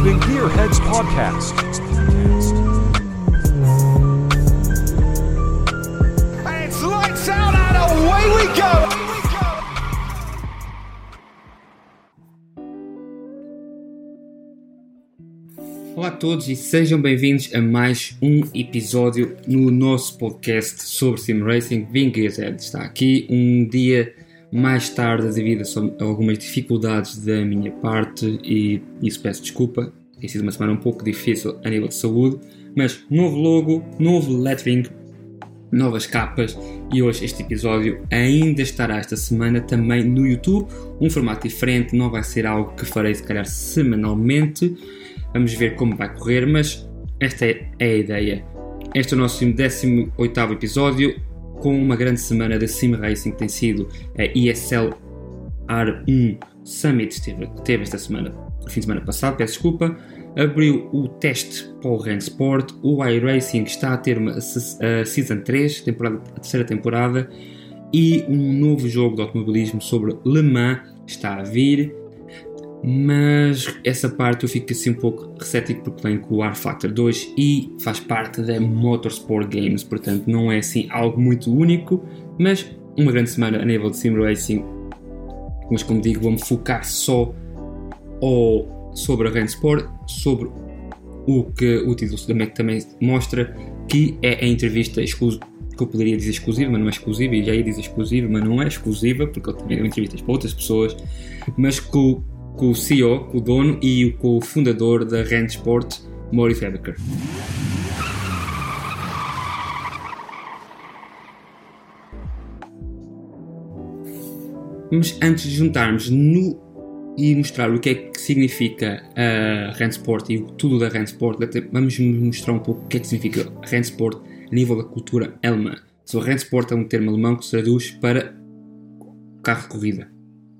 listening Gearheads Podcast. And it's lights out and away we go! Olá a todos e sejam bem-vindos a mais um episódio no nosso podcast sobre Sim Racing Gearhead. Está aqui um dia mais tarde devido a algumas dificuldades da minha parte e isso peço desculpa. Tem sido uma semana um pouco difícil a nível de saúde, mas novo logo, novo lettering, novas capas e hoje este episódio ainda estará esta semana também no YouTube, um formato diferente, não vai ser algo que farei se calhar semanalmente. Vamos ver como vai correr, mas esta é a ideia. Este é o nosso 18 episódio com uma grande semana de sim racing que tem sido a ESL R1 Summit teve, teve esta semana, fim de semana passado, peço desculpa. Abriu o teste para o Randsport. O iRacing está a ter uma a Season 3, temporada, a terceira temporada. E um novo jogo de automobilismo sobre Le Mans está a vir mas essa parte eu fico assim um pouco recético porque vem com o R Factor 2 e faz parte da Motorsport Games, portanto não é assim algo muito único, mas uma grande semana a nível de Sim Racing. Mas como digo, vou-me focar só ao, sobre a Randsport, sobre o que o título também, também mostra, que é a entrevista exclusiva que eu poderia dizer exclusiva, mas não é exclusiva, e já ia dizer exclusiva, mas não é exclusiva, porque eu também entrevistas para outras pessoas, mas com com o CEO, com o dono e com o fundador da Rand Sport, Maurice Ebecker. Mas antes de juntarmos no e mostrar o que é que significa a Rand Sport e tudo da Rand Sport, vamos mostrar um pouco o que é que significa Rand Sport a nível da cultura alemã. So, Rand Sport é um termo alemão que se traduz para carro de corrida,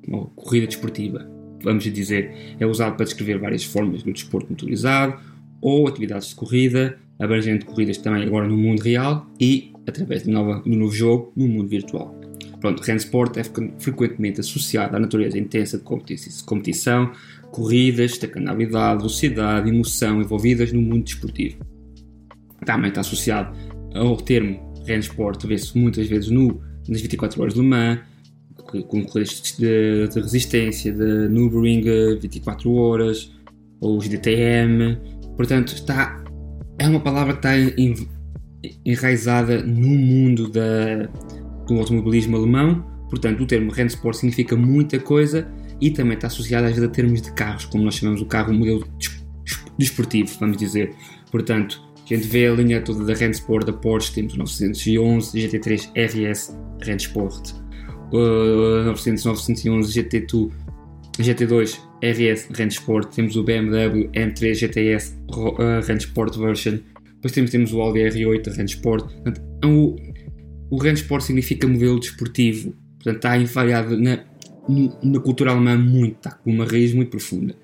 ou corrida desportiva vamos dizer, é usado para descrever várias formas do desporto motorizado ou atividades de corrida, abrangendo corridas também agora no mundo real e através de, nova, um novo jogo no mundo virtual. Pronto, Randsport é frequentemente associado à natureza intensa de competição, corridas, destacanabilidade, velocidade, emoção envolvidas no mundo desportivo. Também está associado ao termo Randsport, vê-se muitas vezes no, nas 24 horas de Le Mans, com de, de, resistência, de Nürburgring 24 horas, ou os DTM. Portanto, está, é uma palavra que está enraizada no mundo da, do automobilismo alemão. Portanto, o termo Rennsport significa muita coisa e também está associado às vezes a termos de carros, como nós chamamos o carro modelo desportivo, vamos dizer. Portanto, a gente vê a linha toda da Rennsport, da Porsche, temos o 911, GT3 RS Rennsport uh, 900, 911 GT2, GT2 RS Range Sport, temos o BMW M3 GTS uh, Range Sport version, depois temos, temos o Audi R8 Range Sport. Portanto, é o, o Range Sport significa modelo desportivo, portanto está invariado na, na cultura alemã muito, está com uma raiz muito profunda.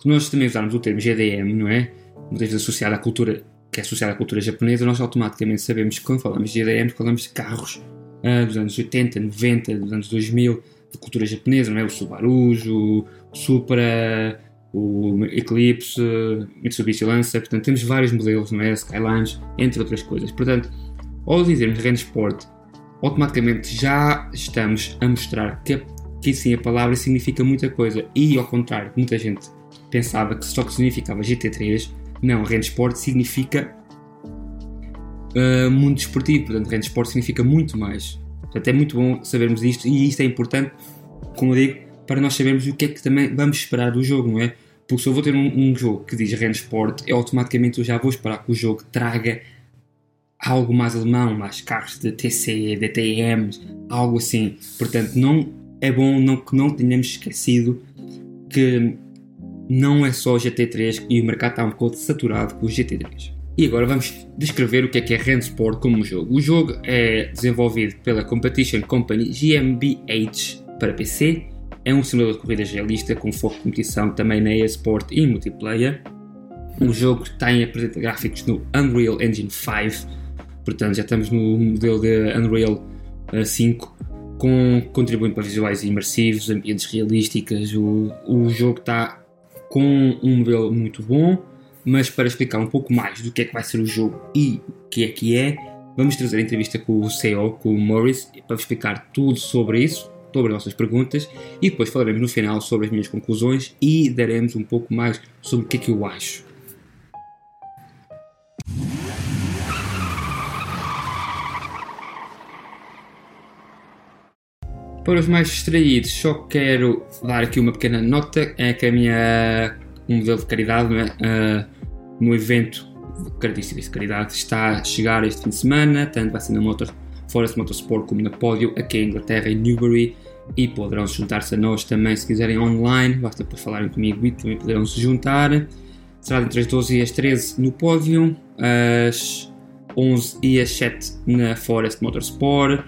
Se nós também usarmos o termo GDM, não é? Muitas associado à cultura, que é associado à cultura japonesa, nós automaticamente sabemos que quando falamos de GDM, falamos de carros uh, dos anos 80, 90, dos anos 2000, de cultura japonesa, não é? O Subaru, o Supra, o Eclipse, Mitsubishi Lancer, portanto temos vários modelos, não é? Entre outras coisas. Portanto, ao dizermos Rand Sport, automaticamente já estamos a mostrar que, que sim a palavra significa muita coisa e ao contrário, muita gente pensava que só que significava GT3, não, Rand Sport significa uh, mundo desportivo. Portanto, rende esporte significa muito mais. Portanto, é muito bom sabermos isto e isto é importante, como eu digo, para nós sabermos o que é que também vamos esperar do jogo, não é? Porque se eu vou ter um, um jogo que diz rende esporte, eu automaticamente eu já vou esperar que o jogo traga algo mais alemão, mais carros de TC, DTMs, algo assim. Portanto, não é bom não, que não tenhamos esquecido que não é só o GT3 e o mercado está um pouco saturado com o GT3. E agora vamos descrever o que é que é Randsport como jogo. O jogo é desenvolvido pela Competition Company GmbH para PC. É um simulador de corridas realista com foco de competição também na eSport e multiplayer. O jogo tem apresenta gráficos no Unreal Engine 5, portanto já estamos no modelo de Unreal 5, eh, com, contribuindo para visuais imersivos, ambientes realísticos. O, o jogo está com um modelo muito bom, mas para explicar um pouco mais do que é que vai ser o jogo e o que é que é, vamos trazer a entrevista com o CEO, com o Morris, para explicar tudo sobre isso, sobre as nossas perguntas e depois falaremos no final sobre as minhas conclusões e daremos um pouco mais sobre o que é que eu acho. Para os mais distraídos, só quero dar aqui uma pequena nota: é que a minha um modelo de caridade uh, no evento Cardice de Caridade está a chegar este fim de semana, tanto vai ser na Motor, Forest Motorsport como na Pódio, aqui em Inglaterra, em Newbury, e poderão juntar-se a nós também se quiserem online, basta depois falarem comigo e também poderão se juntar. Será entre as 12 e as 13 no pódio, às 11 e às 7 na Forest Motorsport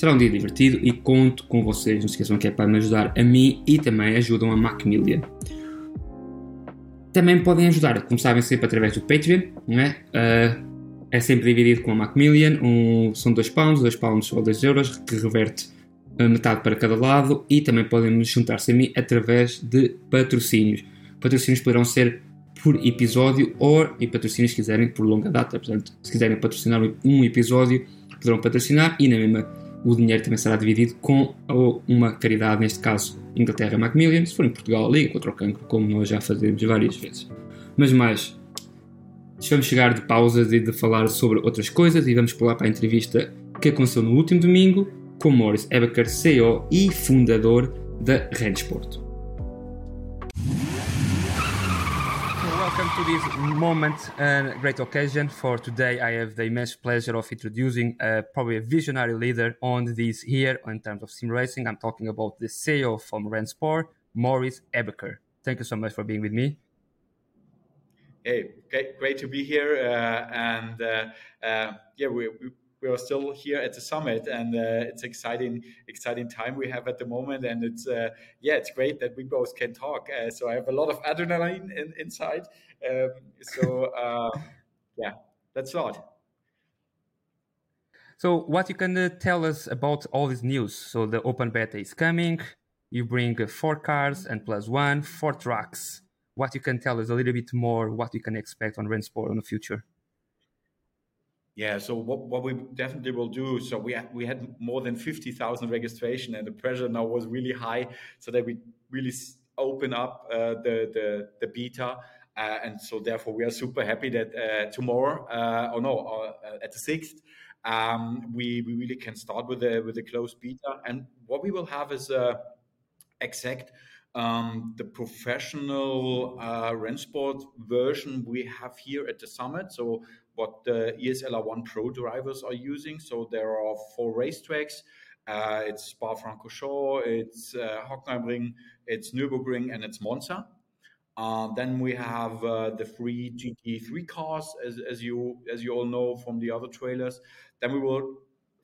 Será um dia divertido e conto com vocês. Não se esqueçam que é para me ajudar a mim e também ajudam a Macmillian. Também podem ajudar, como sabem, sempre através do Patreon. Não é? Uh, é sempre dividido com a Macmillian. Um, são 2 pounds, 2 pounds ou 2 euros, que reverte metade para cada lado. E também podem juntar-se a mim através de patrocínios. Patrocínios poderão ser por episódio ou, e patrocínios se quiserem, por longa data. Portanto, se quiserem patrocinar um episódio, poderão patrocinar e na mesma o dinheiro também será dividido com uma caridade, neste caso Inglaterra Macmillan, se for em Portugal, Liga contra o Cancro, como nós já fazemos várias vezes. Mas mais, vamos chegar de pausas e de falar sobre outras coisas e vamos pular para a entrevista que aconteceu no último domingo com Morris Ebecker, CEO e fundador da Randsport. Welcome to this moment and great occasion. For today, I have the immense pleasure of introducing uh, probably a visionary leader on this here in terms of sim racing. I'm talking about the CEO from Rennsport, Maurice Ebecker. Thank you so much for being with me. Hey, great, great to be here. Uh, and uh, uh yeah, we, we we are still here at the summit, and uh, it's exciting, exciting time we have at the moment. And it's uh, yeah, it's great that we both can talk. Uh, so I have a lot of adrenaline in, inside. Um, so uh, yeah, that's all. So what you can uh, tell us about all this news? So the open beta is coming. You bring uh, four cars and plus one, four trucks. What you can tell us a little bit more? What you can expect on Rennsport in the future? Yeah, so what, what we definitely will do. So we had, we had more than fifty thousand registration, and the pressure now was really high, so that we really open up uh, the, the the beta. Uh, and so therefore we are super happy that uh, tomorrow, uh, or no, at the sixth, um, we we really can start with the with the closed beta. And what we will have is a exact um, the professional uh, Rennsport version we have here at the summit. So what the ESLR1 Pro drivers are using. So there are four racetracks. Uh, it's Spa-Francorchamps, it's uh, Hockenheimring, it's Nürburgring, and it's Monza. Uh, then we have uh, the three GT3 cars, as, as you as you all know from the other trailers. Then we will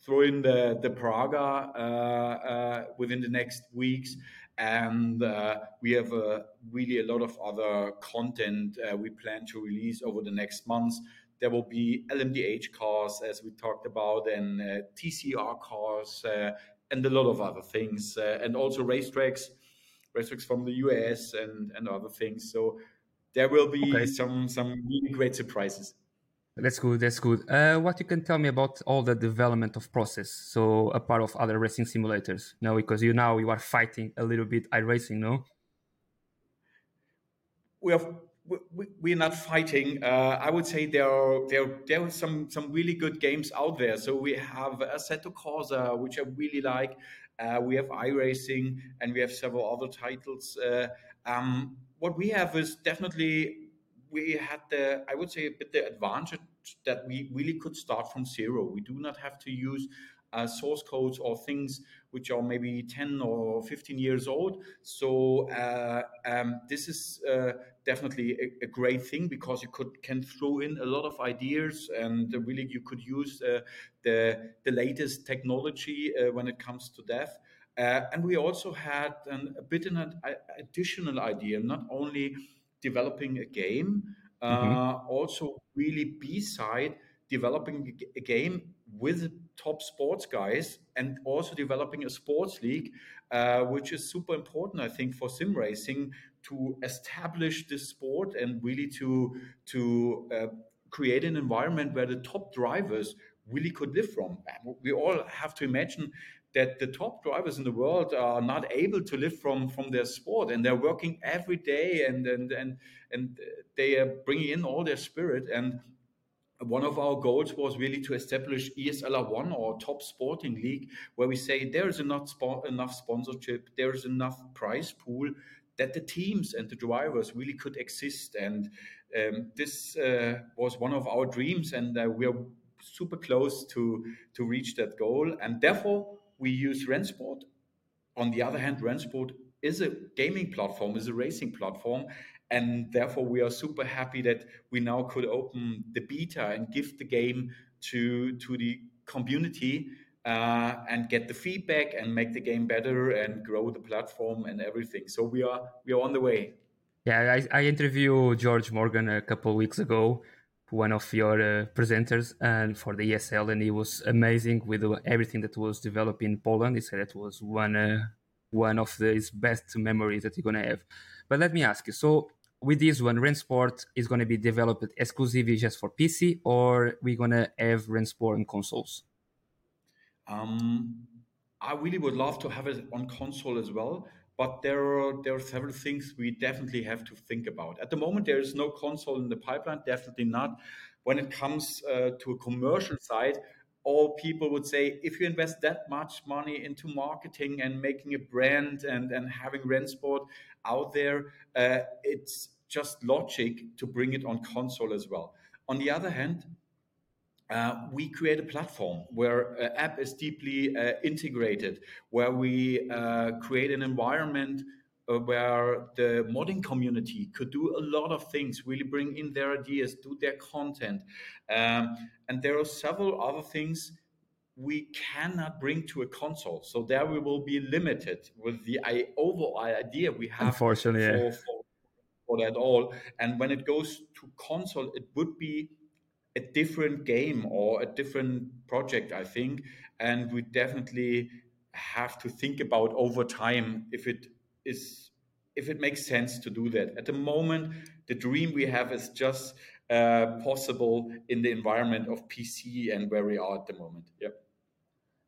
throw in the the Praga uh, uh, within the next weeks, and uh, we have uh, really a lot of other content we plan to release over the next months. There will be LMDH cars, as we talked about, and TCR cars, and a lot of other things, and also racetracks, racetracks from the US and, and other things. So there will be okay. some some really great surprises. That's good. That's good. Uh, what you can tell me about all the development of process? So a part of other racing simulators, no? Because you now you are fighting a little bit iRacing, no? We have we, are not fighting. Uh, I would say there are there there are some some really good games out there. So we have Assetto Corsa, which I really like. Uh, we have iRacing, and we have several other titles. Uh, um, what we have is definitely we had the I would say a bit the advantage that we really could start from zero. We do not have to use uh, source codes or things which are maybe 10 or 15 years old. So uh, um, this is uh, definitely a, a, great thing because you could can throw in a lot of ideas and really you could use uh, the the latest technology uh, when it comes to dev. Uh, and we also had an, a bit an additional idea, not only developing a game, mm-hmm. also really beside developing a game with top sports guys and also developing a sports league, uh, which is super important, I think, for sim racing to establish this sport and really to to uh, create an environment where the top drivers really could live from. We all have to imagine that the top drivers in the world are not able to live from from their sport and they're working every day and and and and they are bringing in all their spirit and one of our goals was really to establish ESLR One or top sporting league, where we say there is enough enough sponsorship, there is enough prize pool that the teams and the drivers really could exist. And um, this uh, was one of our dreams, and uh, we are super close to to reach that goal. And therefore, we use Rennsport. On the other hand, Rennsport is a gaming platform, is a racing platform, and therefore we are super happy that we now could open the beta and give the game to to the community uh, and get the feedback and make the game better and grow the platform and everything. So we are we are on the way. Yeah, I, I interviewed George Morgan a couple of weeks ago, one of your uh, presenters and for the ESL, and he was amazing with everything that was developed in Poland. He said it was one uh, one of the, his best memories that you're gonna have. But let me ask you: so with this one, Rennsport is gonna be developed exclusively just for PC, or we're gonna have Rennsport on consoles? Um, I really would love to have it on console as well but there are there are several things we definitely have to think about. At the moment, there is no console in the pipeline, definitely not. When it comes uh, to a commercial side, all people would say if you invest that much money into marketing and making a brand and, and having Rennsport out there, uh, it's just logic to bring it on console as well. On the other hand, uh, we create a platform where an app is deeply uh, integrated, where we uh, create an environment uh, where the modding community could do a lot of things, really bring in their ideas, do their content. Um, and there are several other things we cannot bring to a console. So there we will be limited with the overall idea we have Unfortunately, for, yeah. for, for that all. And when it goes to console, it would be a different game or a different project, I think. And we definitely have to think about over time if it is if it makes sense to do that. At the moment, the dream we have is just uh, possible in the environment of PC and where we are at the moment. Yeah.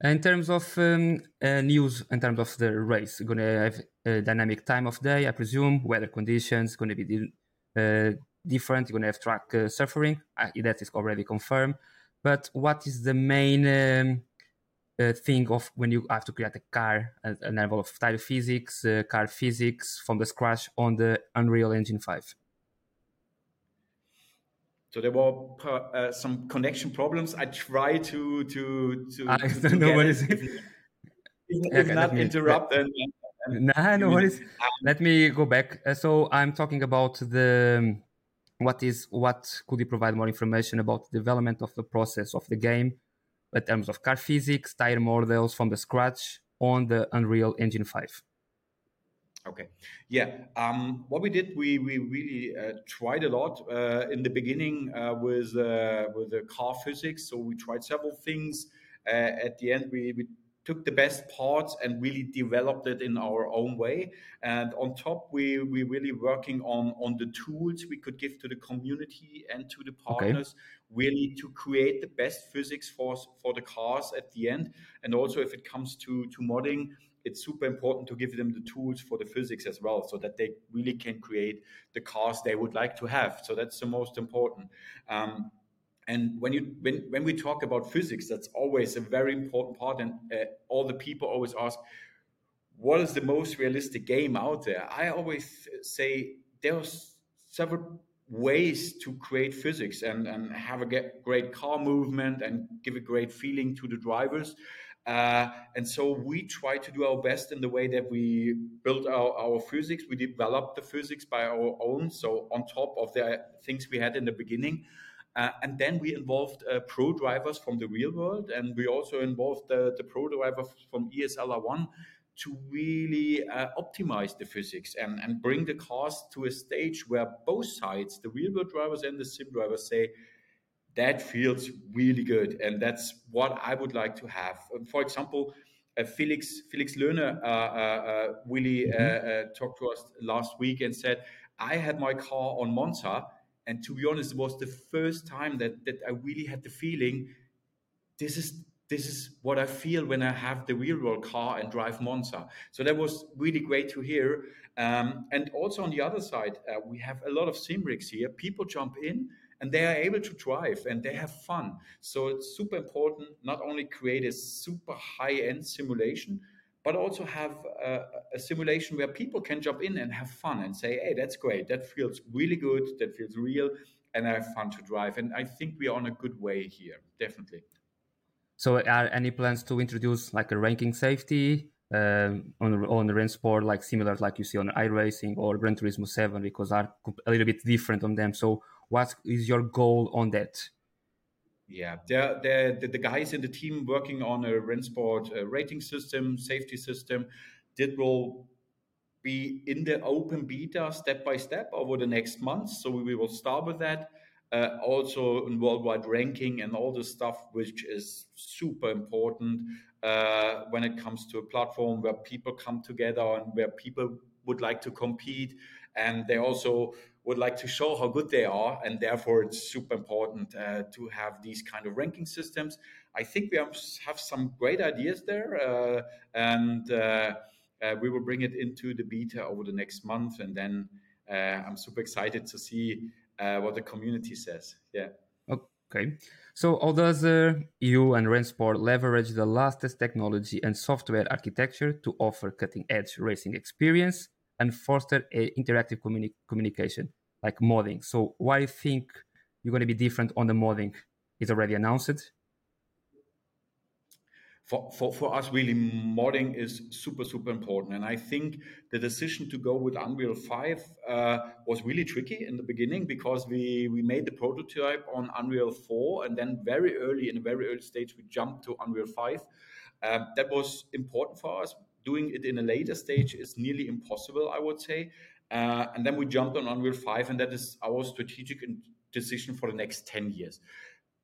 In terms of um, uh, news, in terms of the race, going to have a dynamic time of day, I presume, weather conditions, going to be uh, different. You're going to have track uh, suffering. That is already confirmed. But what is the main um, uh, thing of when you have to create a car, a, a level of tire physics, uh, car physics from the scratch on the Unreal Engine 5? So there were uh, some connection problems. I try to to to. I to, don't know what is it. If, if okay, not interrupt, then Nah, no worries. Let me go back. Uh, so I'm talking about the what is what could you provide more information about the development of the process of the game in terms of car physics, tire models from the scratch on the Unreal Engine 5? Okay. Yeah. Um, what we did, we we really uh, tried a lot uh, in the beginning uh, with uh, with the car physics. So we tried several things. Uh, at the end, we, we took the best parts and really developed it in our own way. And on top, we we really working on on the tools we could give to the community and to the partners, okay. really to create the best physics for for the cars at the end. And also, if it comes to to modding, it's super important to give them the tools for the physics as well so that they really can create the cars they would like to have. So that's the most important. Um, and when you when, when we talk about physics that's always a very important part and uh, all the people always ask what is the most realistic game out there? I always say there's several ways to create physics and, and have a great car movement and give a great feeling to the drivers uh, and so we try to do our best in the way that we build our, our physics. We develop the physics by our own so on top of the things we had in the beginning. Uh, and then we involved uh, pro drivers from the real world, and we also involved the, the pro driver from ESLR1 to really uh, optimize the physics and, and bring the cars to a stage where both sides, the real world drivers and the sim drivers, say, that feels really good. And that's what I would like to have. Um, for example, uh, Felix Felix Lerner uh, uh, really mm-hmm. talked to us last week and said, "I had my car on Monza, and to be honest, it was the first time that that I really had the feeling this is this is what I feel when I have the real world car and drive Monza. So that was really great to hear. Um, and also on the other side, uh, we have a lot of sim rigs here. People jump in and they are able to drive and they have fun. So it's super important not only create a super high end simulation, but also have a, a, simulation where people can jump in and have fun and say, hey, that's great. That feels really good. That feels real. And I have fun to drive. And I think we are on a good way here, definitely. So, are any plans to introduce like a ranking safety um, on on the Rennsport, like similar like you see on iRacing or Gran Turismo Seven, because are a little bit different on them. So, what is your goal on that? Yeah, they're, the, the guys in the team working on a Rennsport uh, rating system, safety system. That will be in the open beta step by step over the next months. So we will start with that uh, also in worldwide ranking and all the stuff which is super important uh, when it comes to a platform where people come together and where people would like to compete and they also would like to show how good they are and therefore it's super important uh, to have these kind of ranking systems i think we have, some great ideas there uh, and uh, uh, we will bring it into the beta over the next month and then i'm super excited to see what the community says. Yeah. Okay. So how does uh, you and Rennsport leverage the latest technology and software architecture to offer cutting-edge racing experience and foster a interactive communi- communication, like modding? So why do you think you're going to be different on the modding? Is already announced for, for, for us, really, modding is super, super important. And I think the decision to go with Unreal 5 uh, was really tricky in the beginning because we, we made the prototype on Unreal 4 and then very early, in a very early stage, we jumped to Unreal 5. Uh, that was important for us. Doing it in a later stage is nearly impossible, I would say. Uh, and then we jumped on Unreal 5, and that is our strategic decision for the next 10 years.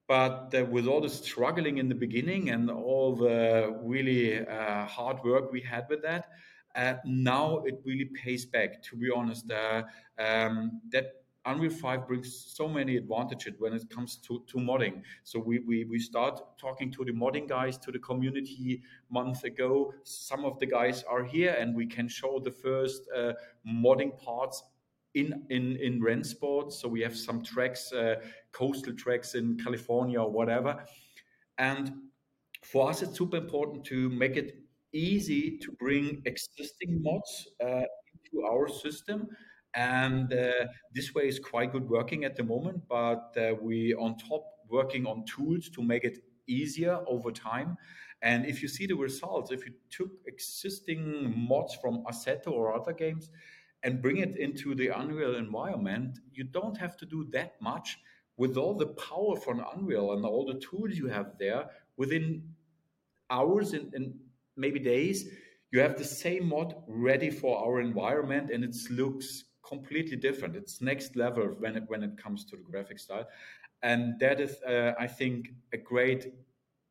But uh, with all the struggling in the beginning and all the really uh, hard work we had with that, uh, now it really pays back. To be honest, uh, um, that Unreal 5 brings so many advantages when it comes to, to modding. So we, we, we start talking to the modding guys, to the community month ago. Some of the guys are here and we can show the first uh, modding parts in in in Rennsport. So we have some tracks, uh, coastal tracks in California or whatever. And for us, it's super important to make it easy to bring existing mods uh, into our system. And uh, this way is quite good working at the moment. But uh, we on top working on tools to make it easier over time. And if you see the results, if you took existing mods from Assetto or other games, and bring it into the Unreal environment, you don't have to do that much with all the power from Unreal and all the tools you have there within hours and, and maybe days. You have the same mod ready for our environment and it looks completely different. It's next level when it when it comes to the graphic style, and that is, uh, I think, a great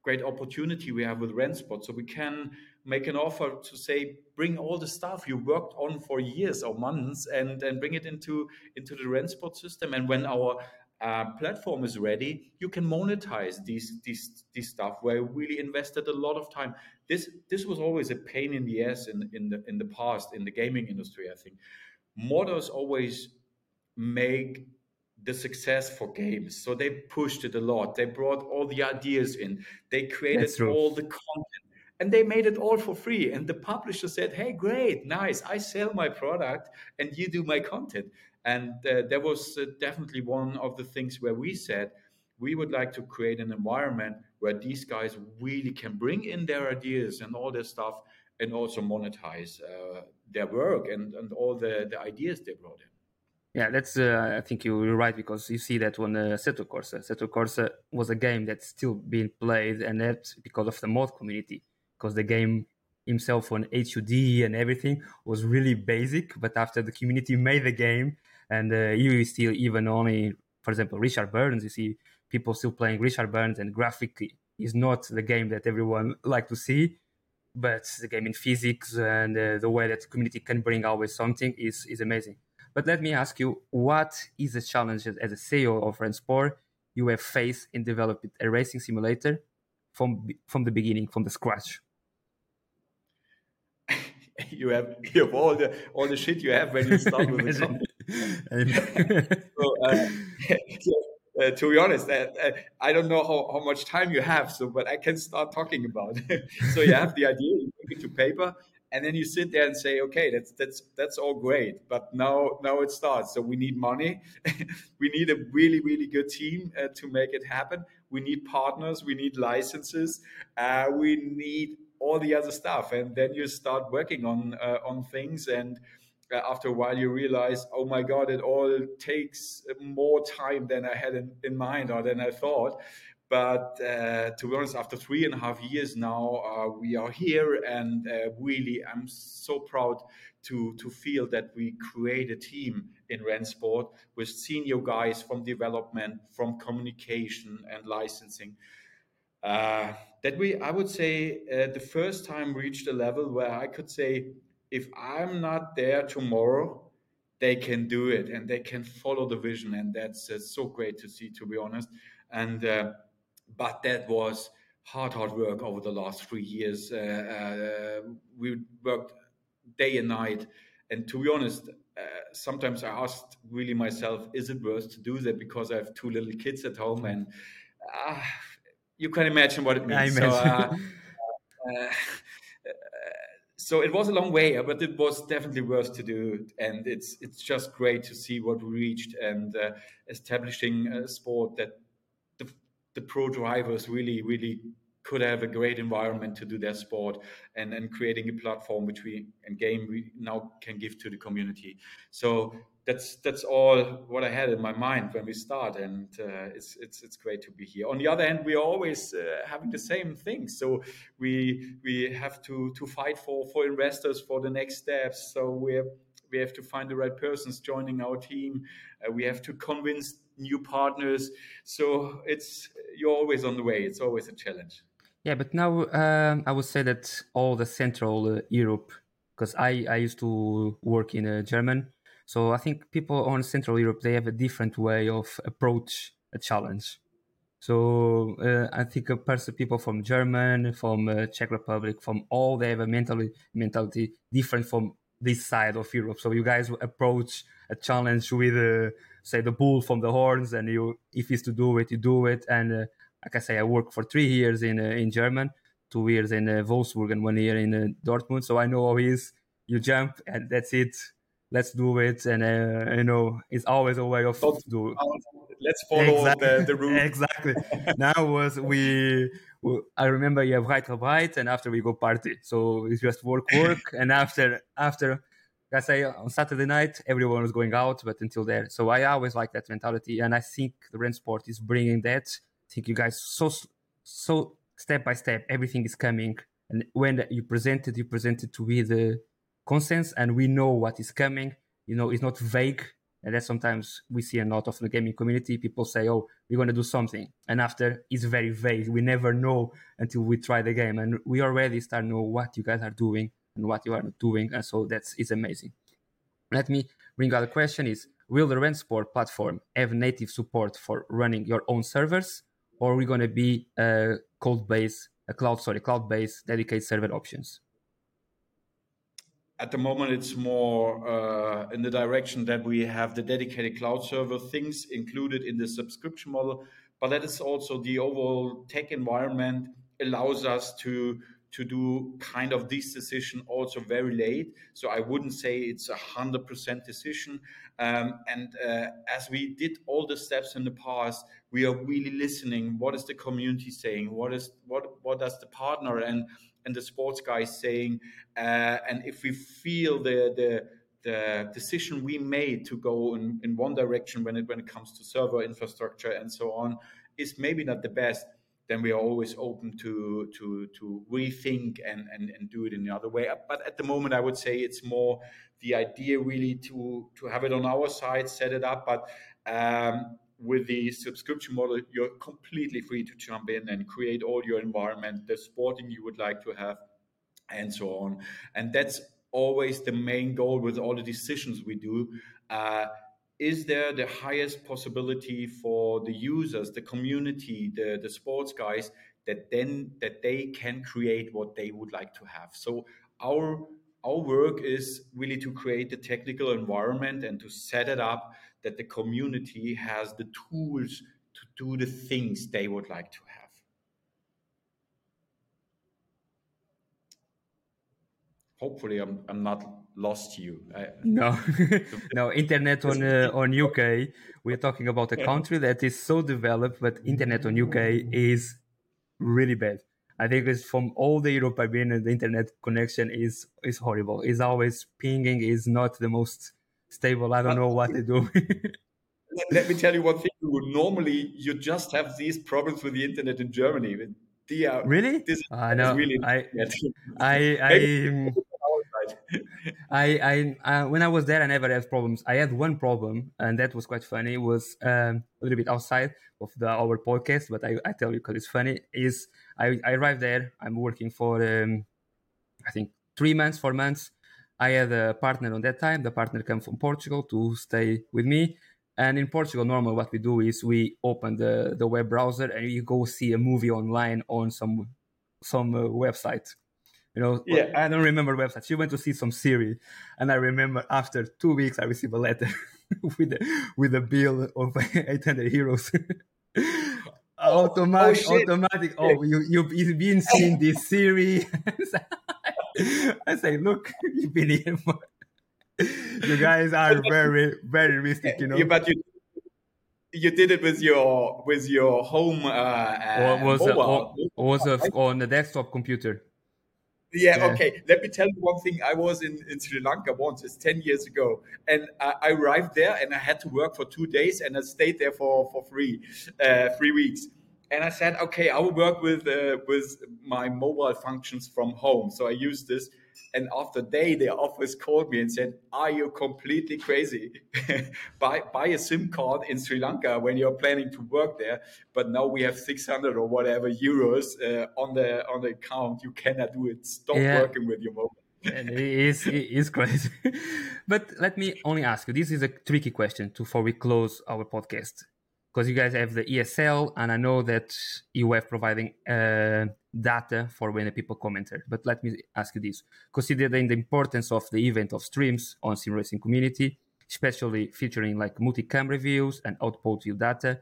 great opportunity we have with Rennsport. So we can make an offer to say bring all the stuff you worked on for years or months and then bring it into into the Rennsport system and when our uh, platform is ready you can monetize these these these stuff where I really invested a lot of time this this was always a pain in the ass in in the in the past in the gaming industry i think modders always make the success for games. So they pushed it a lot. They brought all the ideas in. They created all the content and they made it all for free and the publisher said hey great nice i sell my product and you do my content and uh, that was uh, definitely one of the things where we said we would like to create an environment where these guys really can bring in their ideas and all their stuff and also monetize uh, their work and, and all the, the ideas they brought in yeah, that's. Uh, I think you're right because you see that on uh, Assetto Corsa. Assetto Corsa was a game that's still being played, and that's because of the mod community because the game himself on HUD and everything was really basic. But after the community made the game, and uh, you still even only, for example, Richard Burns, you see people still playing Richard Burns, and graphically is not the game that everyone like to see. But the game in physics and uh, the way that the community can bring always something is is amazing. But let me ask you, what is the challenge as a CEO of Rennsport you have faced in developing a racing simulator from from the beginning, from the scratch? you have you have all the all the shit you have when you start with a company. so, uh, uh, to be honest, uh, uh, I don't know how, how much time you have, so but I can start talking about. It. so you have the idea, you put it to paper, and then you sit there and say, okay, that's that's that's all great, but now now it starts. So we need money, we need a really really good team uh, to make it happen. We need partners, we need licenses, uh, we need all the other stuff, and then you start working on on things and uh, after a while you realize, oh my God, it all takes more time than I had in, in mind or than I thought. But uh, to be honest, after three and a half years now, uh, we are here, and uh, really, I'm so proud to to feel that we create a team in Rennsport with senior guys from development, from communication and licensing. Uh, that we, I would say, uh, the first time reached a level where I could say if I'm not there tomorrow, they can do it and they can follow the vision, and that's uh, so great to see, to be honest. And uh, but that was hard, hard work over the last three years. Uh, uh we worked day and night, and to be honest, uh, sometimes I asked really myself, is it worth to do that because I have two little kids at home and uh, you can imagine what it means. So, uh, so it was a long way, but it was definitely worth to do. And it's it's just great to see what we reached and uh, establishing a sport that the, the pro drivers really really could have a great environment to do their sport and and creating a platform which we and game we now can give to the community. So that's that's all what I had in my mind when we start, and uh, it's it's it's great to be here. On the other hand, we are always uh, having the same thing, so we we have to to fight for for investors for the next steps. So we have we have to find the right persons joining our team. Uh, we have to convince new partners. So it's you're always on the way. It's always a challenge. Yeah, but now um, I would say that all the Central uh, Europe, because I I used to work in uh, German so I think people on Central Europe they have a different way of approach a challenge. So uh, I think a person, people from German, from uh, Czech Republic, from all they have a mentality mentality different from this side of Europe. So you guys approach a challenge with uh, say the bull from the horns, and you if it's to do it, you do it. And uh, like I say, I worked for three years in uh, in German, two years in uh, Wolfsburg, and one year in Dortmund. So I know how it is. You jump, and that's it let's do it. And uh, you know it's always a way of do let's follow exactly. the, the route. Exactly. Now was we i remember you have right right and after we go party. So it's just work work. And after after I say on Saturday night everyone was going out, but until there, so I always like that mentality, and I think the Rennsport is bringing that. I think you guys so so step by step everything is coming, and when you present it, you present it to be the consensus and we know what is coming. You know, it's not vague. And that sometimes we see a lot of the gaming community. People say, "Oh, we're going to do something," and after it's very vague. We never know until we try the game, and we already start know what you guys are doing and what you are not doing, and so that's it's amazing. Let me bring out a question: Is will the Rennsport platform have native support for running your own servers, or are we going to be a code base, a cloud, sorry, cloud based dedicated server options? At the moment it's more uh, in the direction that we have the dedicated cloud server things included in the subscription model. But that is also the overall tech environment allows us to to do kind of this decision also very late. So i wouldn't say it's a hundred percent decision. Um, and uh, as we did all the steps in the past we are really listening. What is the community saying? What is what what does the partner and and the sports guys saying, uh, and if we feel the the the decision we made to go in, in one direction when it when it comes to server infrastructure and so on is maybe not the best, then we are always open to to to rethink and and, and do it in the other way. But at the moment, I would say it's more the idea really to to have it on our side, set it up, but um, with the subscription model, you're completely free to jump in and create all your environment, the sporting you would like to have. and so on. And that's always the main goal with all the decisions we do. Uh, is there the highest possibility for the users, the community, the, the sports guys that then that they can create what they would like to have? So our our work is really to create the technical environment and to set it up that the community has the tools to do the things they would like to have. hopefully I'm, I'm not lost you. I, no, no. Internet on uh, on UK. We're talking about a country that is so developed, but internet on UK is really bad. I think it's from all the Europe I've been, in the internet connection is is horrible. It's always pinging. Is not the most stable. I don't know what to do. Let me tell you one thing. Normally, you just have these problems with the internet in Germany. The, really? This I know. Really I, I, I, I, I uh, when I was there, I never had problems. I had one problem, and that was quite funny. It was um, a little bit outside of the our podcast, but I, I tell you because it's funny. Is I, I arrived there. I'm working for um, I think three months, four months. I had a partner on that time. The partner came from Portugal to stay with me. And in Portugal, normally what we do is we open the, the web browser and you go see a movie online on some some uh, website you know, yeah. I don't remember website. She went to see some series, and I remember after two weeks, I received a letter with a, with a bill of 800 euros. automatic, oh, automatic. Oh, you you've been seeing this series. I say, look, you've been here. For... you guys are very very risky, you know. Yeah, but you you did it with your with your home uh, uh was mobile. A, was a, on the desktop computer. Yeah, yeah, okay. Let me tell you one thing. I was in, in Sri Lanka once, it's 10 years ago. And I, I arrived there and I had to work for two days and I stayed there for, for three, uh, three weeks. And I said, okay, I will work with, uh, with my mobile functions from home. So I used this and after day, the office called me and said, "Are you completely crazy? buy buy a SIM card in Sri Lanka when you're planning to work there, but now we have 600 or whatever euros uh, on the on the account. You cannot do it. Stop yeah. working with your mobile." and it is it is crazy. but let me only ask you. This is a tricky question to before we close our podcast because you guys have the ESL, and I know that you have providing uh, data for when the people commented. But let me ask you this: considering the importance of the event of streams on sim racing community, especially featuring like multi-cam reviews and output view data,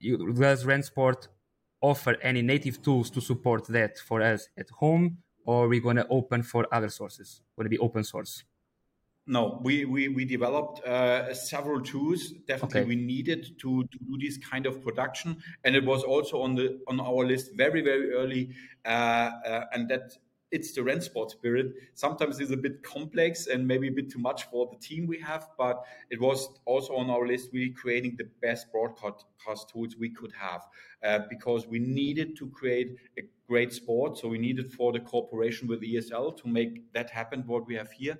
you, does Rennsport offer any native tools to support that for us at home, or are we going to open for other sources? Going to be open source? No, we we, we developed uh, several tools. Definitely, okay. we needed to, to do this kind of production, and it was also on the on our list very very early. Uh, uh, and that it's the Rennsport spirit. Sometimes it's a bit complex and maybe a bit too much for the team we have, but it was also on our list really creating the best broadcast tools we could have uh, because we needed to create a great sport. So we needed for the cooperation with ESL to make that happen. What we have here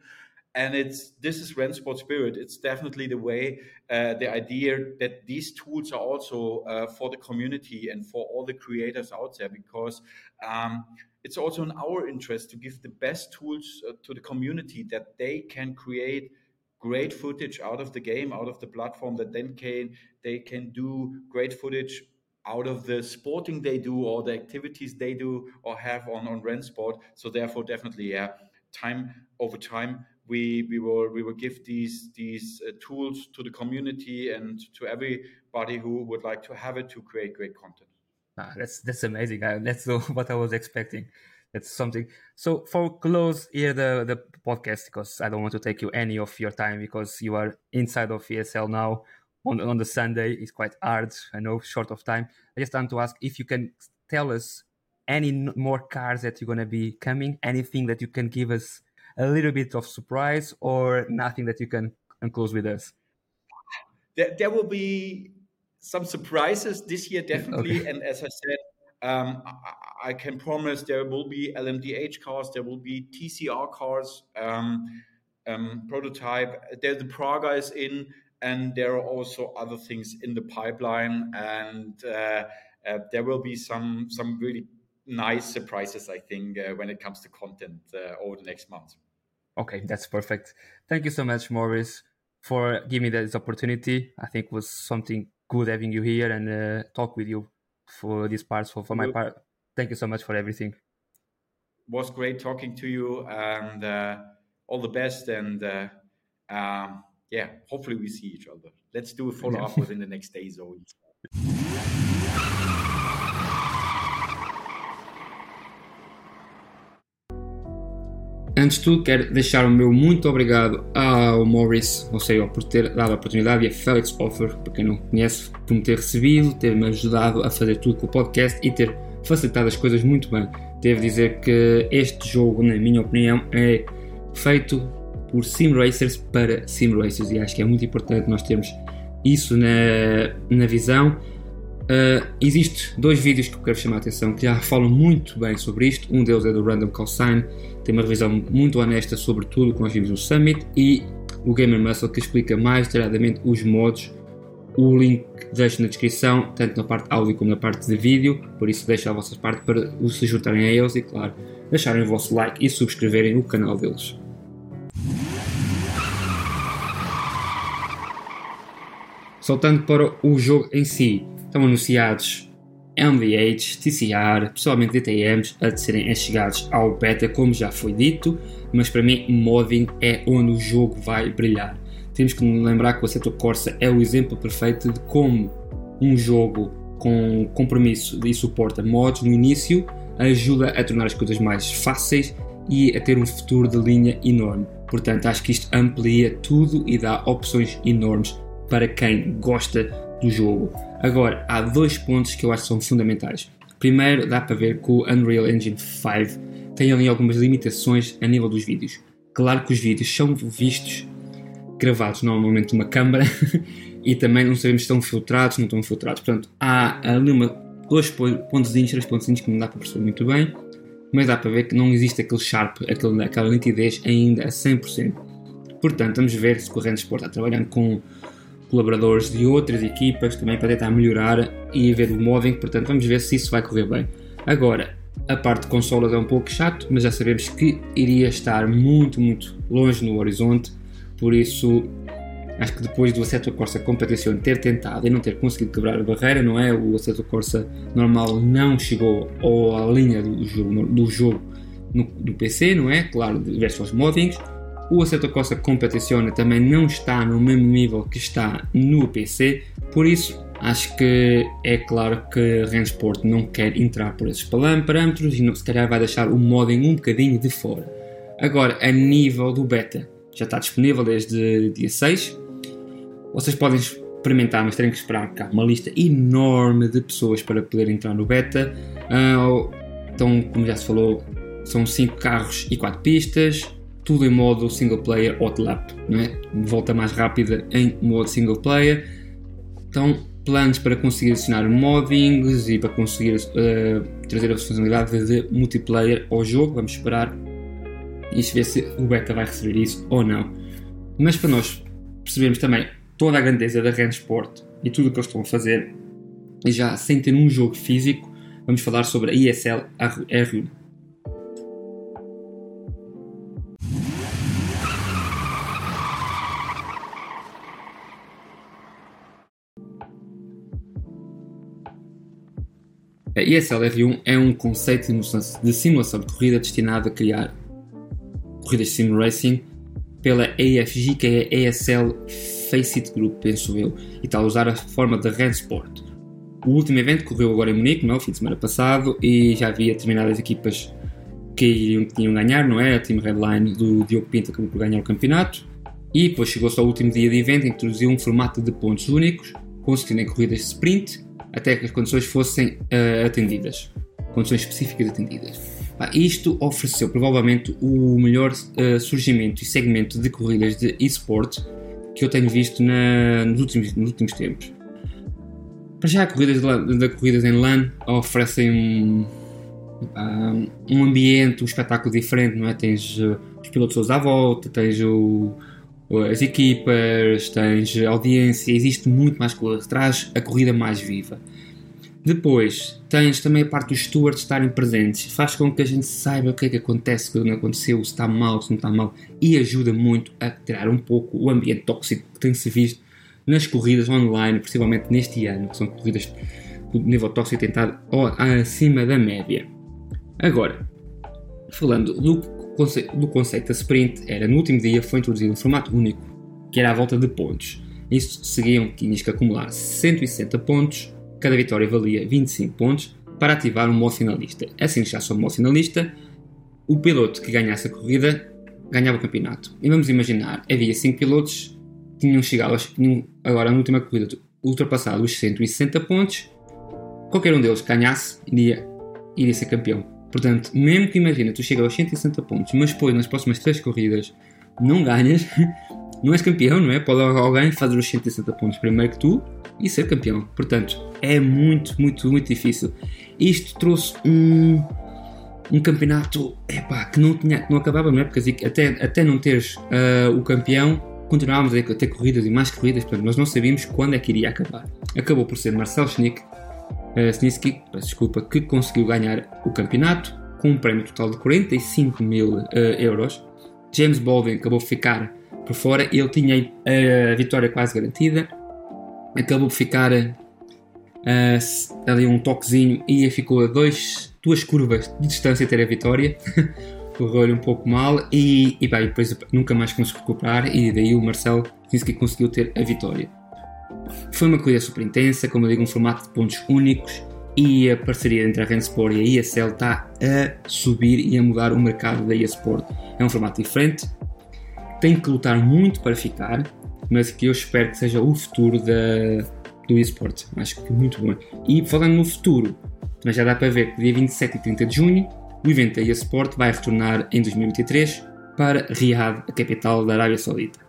and it's this is Rennsport spirit. It's definitely the way, uh, the idea that these tools are also uh, for the community and for all the creators out there, because um, it's also in our interest to give the best tools uh, to the community that they can create great footage out of the game, out of the platform, that then can they can do great footage out of the sporting they do or the activities they do or have on on Rennsport. So therefore, definitely, yeah, time over time we we will we will give these these uh, tools to the community and to everybody who would like to have it to create great content. Ah, that's that's amazing. that's what I was expecting. That's something. So for close here the the podcast because I don't want to take you any of your time because you are inside of ESL now on on the Sunday. It's quite hard. I know, short of time. I just want to ask if you can tell us any more cars that you're gonna be coming. Anything that you can give us a little bit of surprise or nothing that you can close with us? There, there will be some surprises this year, definitely. Okay. And as I said, um, I, I, can promise there will be LMDH cars, there will be TCR cars, um, um, prototype. There the Praga is in, and there are also other things in the pipeline. And uh, uh, there will be some some really nice surprises, I think, uh, when it comes to content uh, over the next month. Okay, that's perfect. Thank you so much, Maurice, for giving me this opportunity. I think was something good having you here and uh, talk with you for these parts. For, for my part, thank you so much for everything. Was great talking to you, and uh, all the best. And uh, um, yeah, hopefully we see each other. Let's do a follow up within the next days or weeks. Antes de tudo, quero deixar o meu muito obrigado ao Maurice, ou seja, por ter dado a oportunidade, e a Felix Offer, para quem não conhece, por me ter recebido, ter-me ajudado a fazer tudo com o podcast e ter facilitado as coisas muito bem. Devo dizer que este jogo, na minha opinião, é feito por sim racers para sim racers e acho que é muito importante nós termos isso na, na visão. Uh, Existem dois vídeos que eu quero chamar a atenção que já falam muito bem sobre isto. Um deles é do Random Call Sign, tem uma revisão muito honesta sobre tudo o que nós vimos no Summit, e o Gamer Muscle que explica mais detalhadamente os modos. O link deixo na descrição, tanto na parte áudio como na parte de vídeo, por isso deixo a vossa parte para se juntarem a eles e, claro, deixarem o vosso like e subscreverem o canal deles. Saltando para o jogo em si, estão anunciados MVH, TCR, pessoalmente DTMs a serem chegados ao beta, como já foi dito, mas para mim modding é onde o jogo vai brilhar. Temos que lembrar que o Assetto Corsa é o exemplo perfeito de como um jogo com compromisso e suporta mods no início ajuda a tornar as coisas mais fáceis e a ter um futuro de linha enorme. Portanto, acho que isto amplia tudo e dá opções enormes para quem gosta do jogo. Agora, há dois pontos que eu acho que são fundamentais. Primeiro, dá para ver que o Unreal Engine 5 tem ali algumas limitações a nível dos vídeos. Claro que os vídeos são vistos gravados normalmente numa câmara e também não sabemos se estão filtrados, não estão filtrados. Portanto, há ali uma, dois pontos, três pontos que não dá para perceber muito bem, mas dá para ver que não existe aquele sharp, aquele, aquela nitidez ainda a 100%. Portanto, vamos ver se o Corrente Sport está trabalhando com colaboradores de outras equipas também para tentar melhorar e ver o modding, portanto vamos ver se isso vai correr bem. Agora, a parte de consolas é um pouco chato, mas já sabemos que iria estar muito, muito longe no horizonte, por isso acho que depois do Assetto Corsa Competition ter tentado e não ter conseguido quebrar a barreira, não é? O Assetto Corsa normal não chegou à linha do jogo, do jogo no, PC, não é? Claro, versus moddings o Assetto Corsa Competizione também não está no mesmo nível que está no PC, por isso acho que é claro que Rensport não quer entrar por esses parâmetros e não, se calhar vai deixar o modding um bocadinho de fora. Agora, a nível do beta, já está disponível desde dia 6. Vocês podem experimentar, mas terem que esperar cá uma lista enorme de pessoas para poder entrar no beta. Uh, então, como já se falou, são 5 carros e 4 pistas tudo em modo single player hot lap, não é? Volta mais rápida em modo single player. Então, planos para conseguir adicionar moddings e para conseguir uh, trazer a funcionalidade de multiplayer ao jogo. Vamos esperar e ver se o beta vai receber isso ou não. Mas para nós percebermos também toda a grandeza da Sport e tudo o que eles estão a fazer, e já sem ter um jogo físico, vamos falar sobre a ESL R1. A ESL-R1 é um conceito de simulação de corrida destinado a criar corridas de sim racing pela AFG, que é a ESL Faceit Group, penso eu, e está a usar a forma de Sport. O último evento correu agora em Munique, no fim de semana passado, e já havia determinadas equipas que iriam, tinham ganhar, não é? A Team Redline do Diogo Pinto acabou por ganhar o campeonato, e depois chegou-se ao último dia de evento, introduziu um formato de pontos únicos, consistindo em corridas de sprint, até que as condições fossem uh, atendidas, condições específicas atendidas. Isto ofereceu provavelmente o melhor uh, surgimento e segmento de corridas de eSport que eu tenho visto na, nos, últimos, nos últimos tempos. Para já, corridas de, de corridas em LAN oferecem um, um ambiente, um espetáculo diferente, não é? Tens uh, os pilotos à volta, tens o, as equipas, tens audiência, existe muito mais coisa, traz a corrida mais viva. Depois, tens também a parte dos stewards estarem presentes, faz com que a gente saiba o que é que acontece, o que não aconteceu, se está mal, se não está mal, e ajuda muito a tirar um pouco o ambiente tóxico que tem-se visto nas corridas online, principalmente neste ano, que são corridas do nível tóxico tentado acima da média. Agora, falando do, do conceito da sprint, era no último dia foi introduzido um formato único, que era à volta de pontos. Isto seguiam que tinhas que acumular 160 pontos, cada vitória valia 25 pontos, para ativar um modo finalista. Assim que já sou modo finalista, o piloto que ganhasse a corrida ganhava o campeonato. E vamos imaginar, havia 5 pilotos tinham chegado, tinham, agora na última corrida, ultrapassado os 160 pontos, qualquer um deles ganhasse, iria, iria ser campeão. Portanto, mesmo que imagina, tu chegas aos 160 pontos, mas depois nas próximas 3 corridas não ganhas, não és campeão, não é? Pode alguém fazer os 160 pontos primeiro que tu e ser campeão. Portanto, é muito, muito, muito difícil. Isto trouxe um, um campeonato epá, que não, tinha, não acabava, não é? Porque até, até não teres uh, o campeão, continuávamos a ter corridas e mais corridas, portanto, nós não sabíamos quando é que iria acabar. Acabou por ser Marcel Schnick, Snitsky, desculpa, que conseguiu ganhar o campeonato com um prémio total de 45 mil uh, euros. James Baldwin acabou por ficar por fora, ele tinha a vitória quase garantida, acabou por ficar uh, ali um toquezinho e ficou a dois, duas curvas de distância a ter a vitória. correu-lhe um pouco mal e, e bem, depois nunca mais conseguiu recuperar e daí o Marcelo disse que conseguiu ter a vitória. Foi uma corrida super intensa, como eu digo, um formato de pontos únicos e a parceria entre a Rensport e a ESL está a subir e a mudar o mercado da eSport. É um formato diferente, tem que lutar muito para ficar, mas que eu espero que seja o futuro da, do eSport. Acho que muito bom. E falando no futuro, mas já dá para ver que dia 27 e 30 de junho o evento da eSport vai retornar em 2023 para Riyadh, a capital da Arábia Saudita.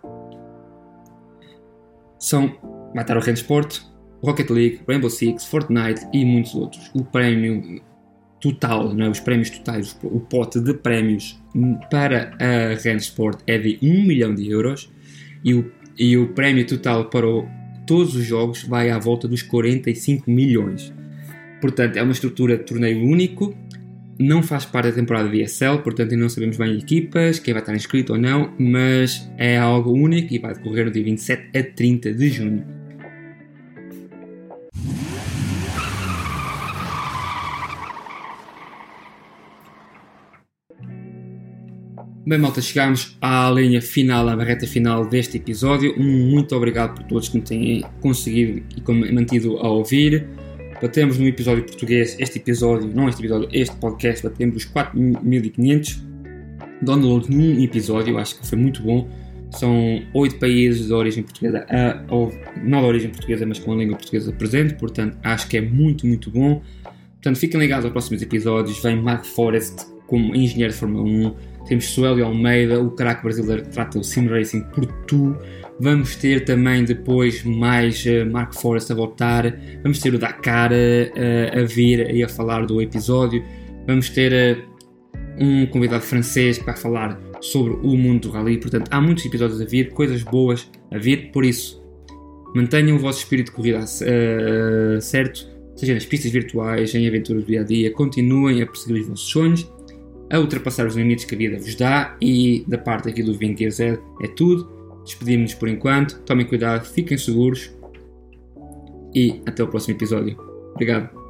São vai estar o Sport, Rocket League, Rainbow Six, Fortnite e muitos outros. O prémio total, não é? os prémios totais, o pote de prémios para a Rand Sport é de 1 milhão de euros e o, e o prémio total para o, todos os jogos vai à volta dos 45 milhões. Portanto, é uma estrutura de torneio único não faz parte da temporada de VSL, portanto não sabemos bem equipas, quem vai estar inscrito ou não, mas é algo único e vai decorrer no dia 27 a 30 de junho. Bem, malta, chegamos à linha final, à barreta final deste episódio. Muito obrigado por todos que me têm conseguido e mantido a ouvir. Batemos no episódio português, este episódio, não este episódio, este podcast, batemos os 4500 downloads num episódio, acho que foi muito bom. São oito países de origem portuguesa, ou, não de origem portuguesa, mas com a língua portuguesa presente, portanto acho que é muito, muito bom. Portanto, fiquem ligados aos próximos episódios. Vem Mark Forrest como engenheiro de Fórmula 1, temos Suélio Almeida, o craque brasileiro que trata o Sim Racing por tu. Vamos ter também depois mais uh, Mark Forrest a voltar. Vamos ter o Dakar uh, a vir e a falar do episódio. Vamos ter uh, um convidado francês que vai falar sobre o mundo do rally. Portanto, há muitos episódios a vir, coisas boas a vir. Por isso, mantenham o vosso espírito de corrida certo, seja nas pistas virtuais, em aventuras do dia a dia. Continuem a perseguir os vossos sonhos a ultrapassar os limites que a vida vos dá e da parte aqui do Vinho Z é tudo. Despedimos-nos por enquanto, tomem cuidado, fiquem seguros e até o próximo episódio. Obrigado.